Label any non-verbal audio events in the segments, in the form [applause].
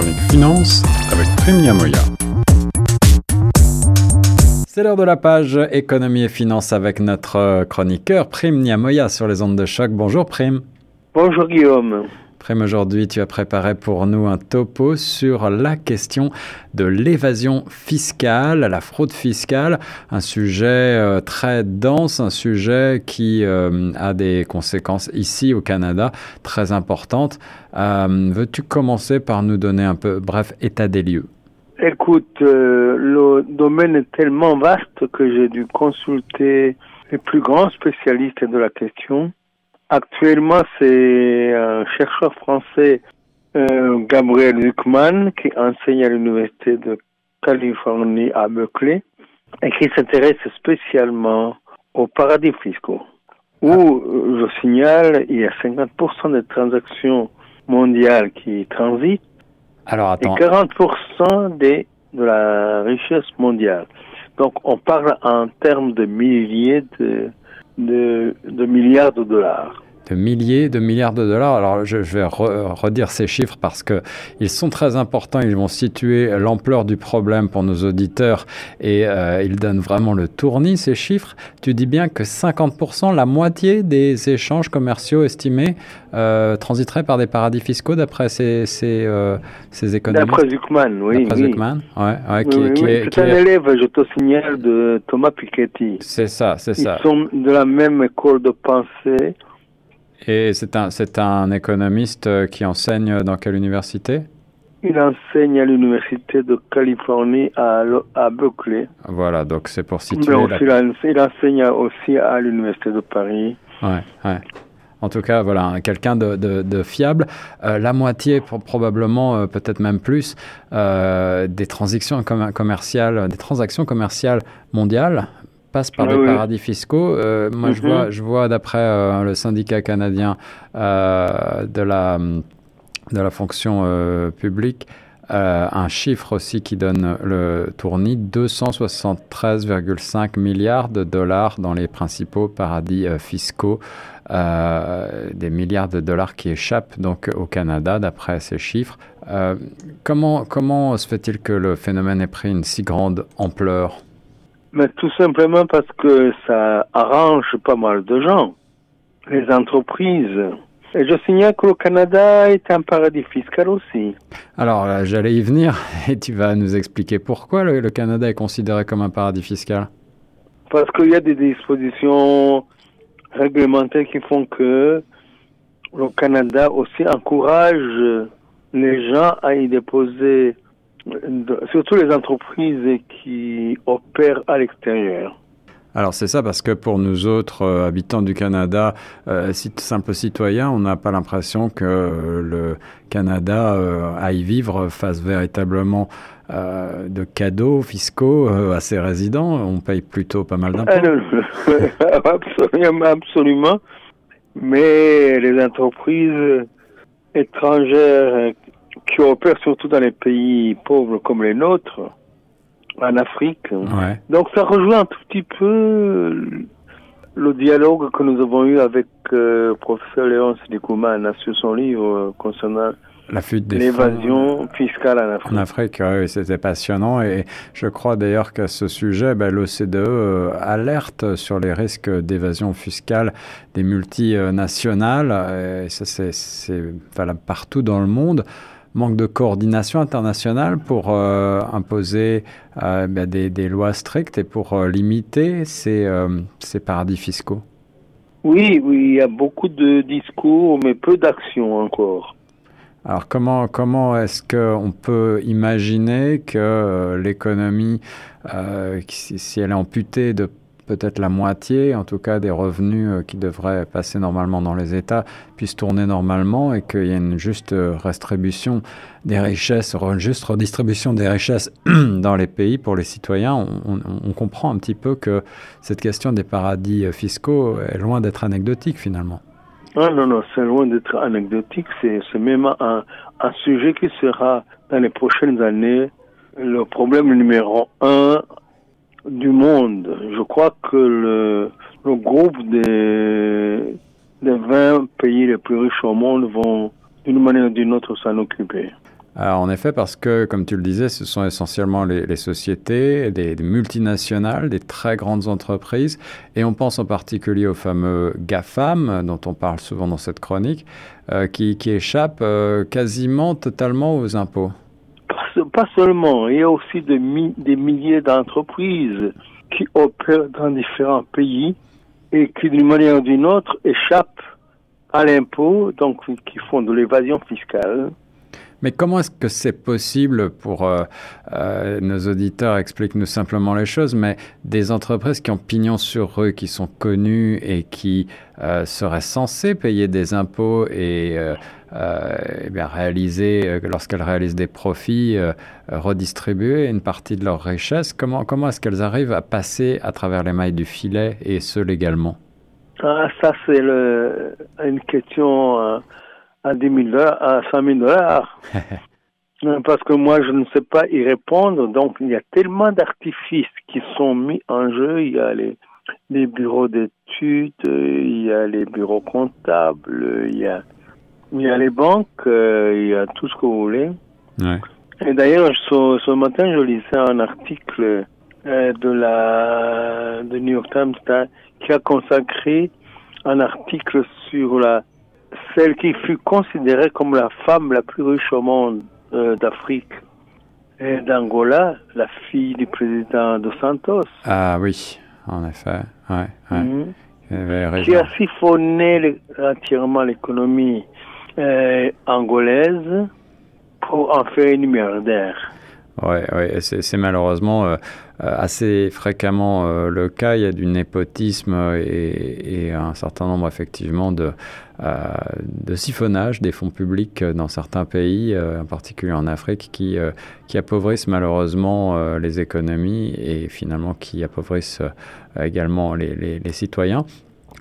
chronique finance avec Prime Moya. C'est l'heure de la page économie et finance avec notre chroniqueur Prime Niamoya sur les ondes de choc. Bonjour Prime. Bonjour Guillaume. Prime, aujourd'hui, tu as préparé pour nous un topo sur la question de l'évasion fiscale, la fraude fiscale, un sujet euh, très dense, un sujet qui euh, a des conséquences ici au Canada très importantes. Euh, veux-tu commencer par nous donner un peu, bref, état des lieux? Écoute, le domaine est tellement vaste que j'ai dû consulter les plus grands spécialistes de la question Actuellement, c'est un chercheur français, euh, Gabriel Zuckman, qui enseigne à l'Université de Californie à Berkeley et qui s'intéresse spécialement aux paradis fiscaux. Où, euh, je signale, il y a 50% des transactions mondiales qui transitent Alors, attends. et 40% des, de la richesse mondiale. Donc, on parle en termes de milliers de, de, de milliards de dollars de milliers de milliards de dollars. Alors je, vais redire ces chiffres parce que ils sont très importants. Ils vont situer l'ampleur du problème pour nos auditeurs et euh, ils donnent vraiment le tournis ces chiffres. Tu dis bien que 50%, la moitié des échanges commerciaux estimés euh, transiteraient par des paradis fiscaux d'après ces, ces, euh, ces économies. D'après Zuckman, oui. D'après Zuckman, ouais, ouais, qui, oui, oui, C'est un élève, je te signale, de Thomas Piketty. C'est ça, c'est ça. Ils sont de la même école de pensée. Et c'est un, c'est un économiste euh, qui enseigne dans quelle université? Il enseigne à l'université de Californie à, à Berkeley. Voilà, donc c'est pour situer. Mais la... il, enseigne aussi à l'université de Paris. Ouais, ouais. En tout cas, voilà, quelqu'un de, de, de, fiable. Euh, la moitié, probablement, euh, peut-être même plus, euh, des transactions commerciales, des transactions commerciales mondiales passe par ah des paradis fiscaux. Euh, moi, je mhm. vois, je vois d'après euh, le syndicat canadien euh, de, la, de la fonction publique, un chiffre aussi qui donne le tournis 273,5 milliards de dollars dans les principaux paradis fiscaux, des milliards de dollars qui échappent donc au Canada d'après ces chiffres. comment, comment se fait-il que le phénomène ait pris une si grande ampleur? Mais tout simplement parce que ça arrange pas mal de gens, les entreprises. Et je signale que le Canada est un paradis fiscal aussi. Alors, j'allais y venir [laughs] et tu vas nous expliquer pourquoi le, Canada est considéré comme un paradis fiscal. Parce qu'il y a des dispositions réglementaires qui font que le Canada aussi encourage les gens à y déposer surtout les entreprises qui opèrent à l'extérieur. Alors c'est ça parce que pour nous autres euh, habitants du Canada, euh, simples citoyens, on n'a pas l'impression que euh, le Canada euh, aille vivre fasse véritablement de cadeaux fiscaux à ses résidents. On paye plutôt pas mal d'impôts. [laughs] absolument, absolument. Mais les entreprises étrangères qui opèrent surtout dans les pays pauvres comme les nôtres, en Afrique. Donc ça rejoint un tout petit peu le dialogue que nous avons eu avec le euh, professeur Léonce Dikouman sur son livre euh, concernant l'évasion fiscale en Afrique. En Afrique, oui, c'était passionnant. Et je crois d'ailleurs qu'à ce sujet, ben, l'OCDE euh, alerte sur les risques d'évasion fiscale des multinationales. Et ça c'est valable partout dans le monde manque de coordination internationale pour euh, imposer euh, ben, des, des, lois strictes et pour euh, limiter ces, ces, paradis fiscaux Oui, oui, il y a beaucoup de discours, mais peu d'actions encore. Alors comment, comment est-ce qu'on peut imaginer que l'économie, si elle est amputée de peut-être la moitié, en tout cas des revenus euh, qui devraient passer normalement dans les États, puissent tourner normalement et qu'il y ait une juste euh, redistribution des richesses, juste redistribution des richesses [clears throat] dans les pays pour les citoyens, on, comprend un petit peu que cette question des paradis euh, fiscaux est loin d'être anecdotique finalement. Ah non, non, c'est loin d'être anecdotique, c'est même un, un sujet qui sera dans les prochaines années le problème numéro un du monde. Je crois que le, groupe des, des 20 pays les plus riches au monde vont d'une manière ou d'une autre s'en occuper. Alors, en effet, parce que, comme tu le disais, ce sont essentiellement les, sociétés, des, multinationales, des très grandes entreprises, et on pense en particulier aux fameux GAFAM, dont on parle souvent dans cette chronique, euh, qui, échappent euh, quasiment totalement aux impôts. Pas seulement, il y a aussi des, milliers d'entreprises qui opèrent dans différents pays et qui, d'une manière ou d'une autre, échappent à l'impôt, donc qui font de l'évasion fiscale. Mais comment est-ce que c'est possible pour euh, euh, nos auditeurs Explique-nous simplement les choses, mais des entreprises qui ont pignon sur eux, qui sont connues et qui euh, seraient censées payer des impôts et, eh bien réaliser, lorsqu'elles réalisent des profits, redistribuer une partie de leur richesse, comment, comment est-ce qu'elles arrivent à passer à travers les mailles du filet et ce légalement? Ah, Ça, c'est une question à 10 000 dollars, à 100 000 dollars. Parce que moi, je ne sais pas y répondre. Donc, il y a tellement d'artifices qui sont mis en jeu. Il y a les, les bureaux d'études, il y a les bureaux comptables, il y a, il y a les banques, euh, il y a tout ce que vous voulez. Ouais. Et d'ailleurs, ce, ce, matin, je lisais un article euh, de la de New York Times qui a consacré un article sur la celle qui fut considérée comme la femme la plus riche au monde euh, d'Afrique et d'Angola, la fille du président de Santos. Ah oui, en effet, ouais, mhm. Qui a siphonné entièrement l'économie euh, angolaise pour en faire une milliardaire. Oui, ouais, c'est malheureusement euh, euh, assez fréquemment euh, le cas. Il y a du népotisme et, un certain nombre effectivement de, de siphonnage des fonds publics dans certains pays, en particulier en Afrique, qui, qui appauvrissent malheureusement les économies et finalement qui appauvrissent également les citoyens.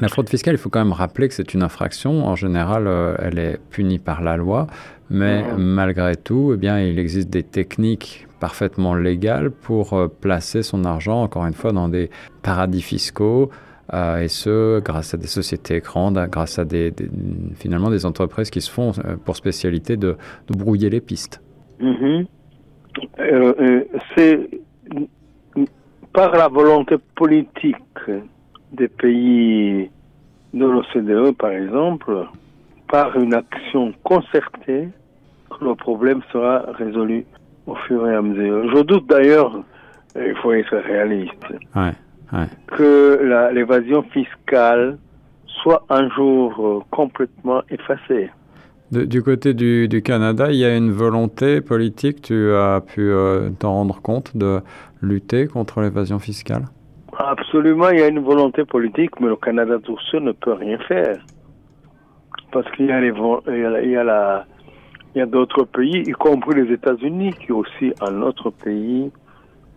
La fraude fiscale, il faut quand même rappeler que c'est une infraction. En général, elle est punie par la loi, mais malgré tout, eh bien, il existe des techniques parfaitement légales pour euh, placer son argent, encore une fois, dans des paradis fiscaux, euh, et ce, grâce à des sociétés grandes, grâce à des, finalement des entreprises qui se font euh, pour spécialité de, brouiller les pistes. Mm-hmm. c'est par la volonté politique des pays de l'OCDE, par exemple, par une action concertée, le problème sera résolu au fur et à mesure. Je doute d'ailleurs, il faut être réaliste, que l'évasion fiscale soit un jour euh, complètement effacée. du côté du, Canada, il y a une volonté politique, tu as pu euh, t'en rendre compte, de lutter contre l'évasion fiscale? Absolument, il y a une volonté politique, mais le Canada tout seul ne peut rien faire. Parce qu'il y a, les, il y a la, il y a d'autres pays, y compris les États-Unis, qui est aussi un autre pays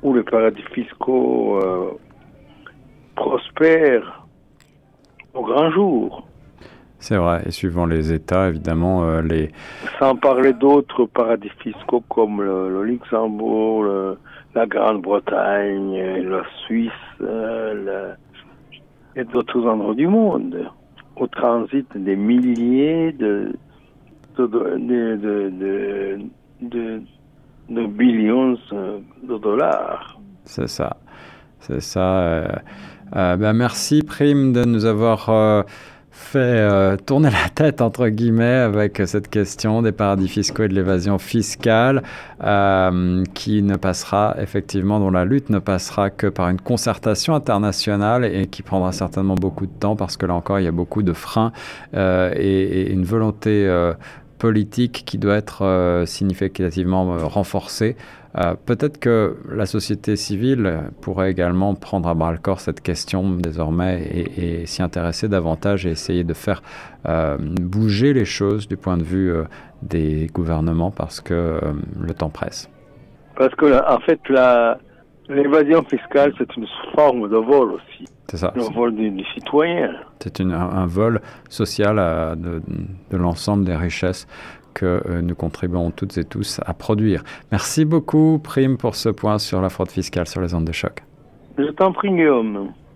où les paradis fiscaux euh, prospèrent au grand jour. C'est vrai, et suivant les États, évidemment, euh, les... Sans parler d'autres paradis fiscaux comme le, Luxembourg, la Grande-Bretagne, la Suisse euh, et d'autres endroits du monde, au transit des milliers de, de, de, de, billions de dollars. C'est ça. C'est ça. Euh, euh, ben merci, Prime, de nous avoir fait euh, tourner la [laughs] tête, entre guillemets, avec cette question des paradis fiscaux et de l'évasion fiscale, euh, qui ne passera effectivement, dont la lutte ne passera que par une concertation internationale et qui prendra certainement beaucoup de temps parce que là encore, il y a beaucoup de freins euh, et, et, une volonté politique qui doit être significativement renforcée. Euh, peut-être que la société civile pourrait également prendre à bras le corps cette question désormais et, s'y intéresser davantage et essayer de faire euh, bouger les choses du point de vue euh, des gouvernements parce que le temps presse. Parce que en fait, l'évasion fiscale, c'est une forme de vol aussi. C'est ça. Le vol du, citoyen. C'est un, vol social de, de l'ensemble des richesses que euh, nous contribuons toutes et tous à produire. Merci beaucoup, Prime, pour ce point sur la fraude fiscale sur les ondes de choc. Je t'en prie, Guillaume.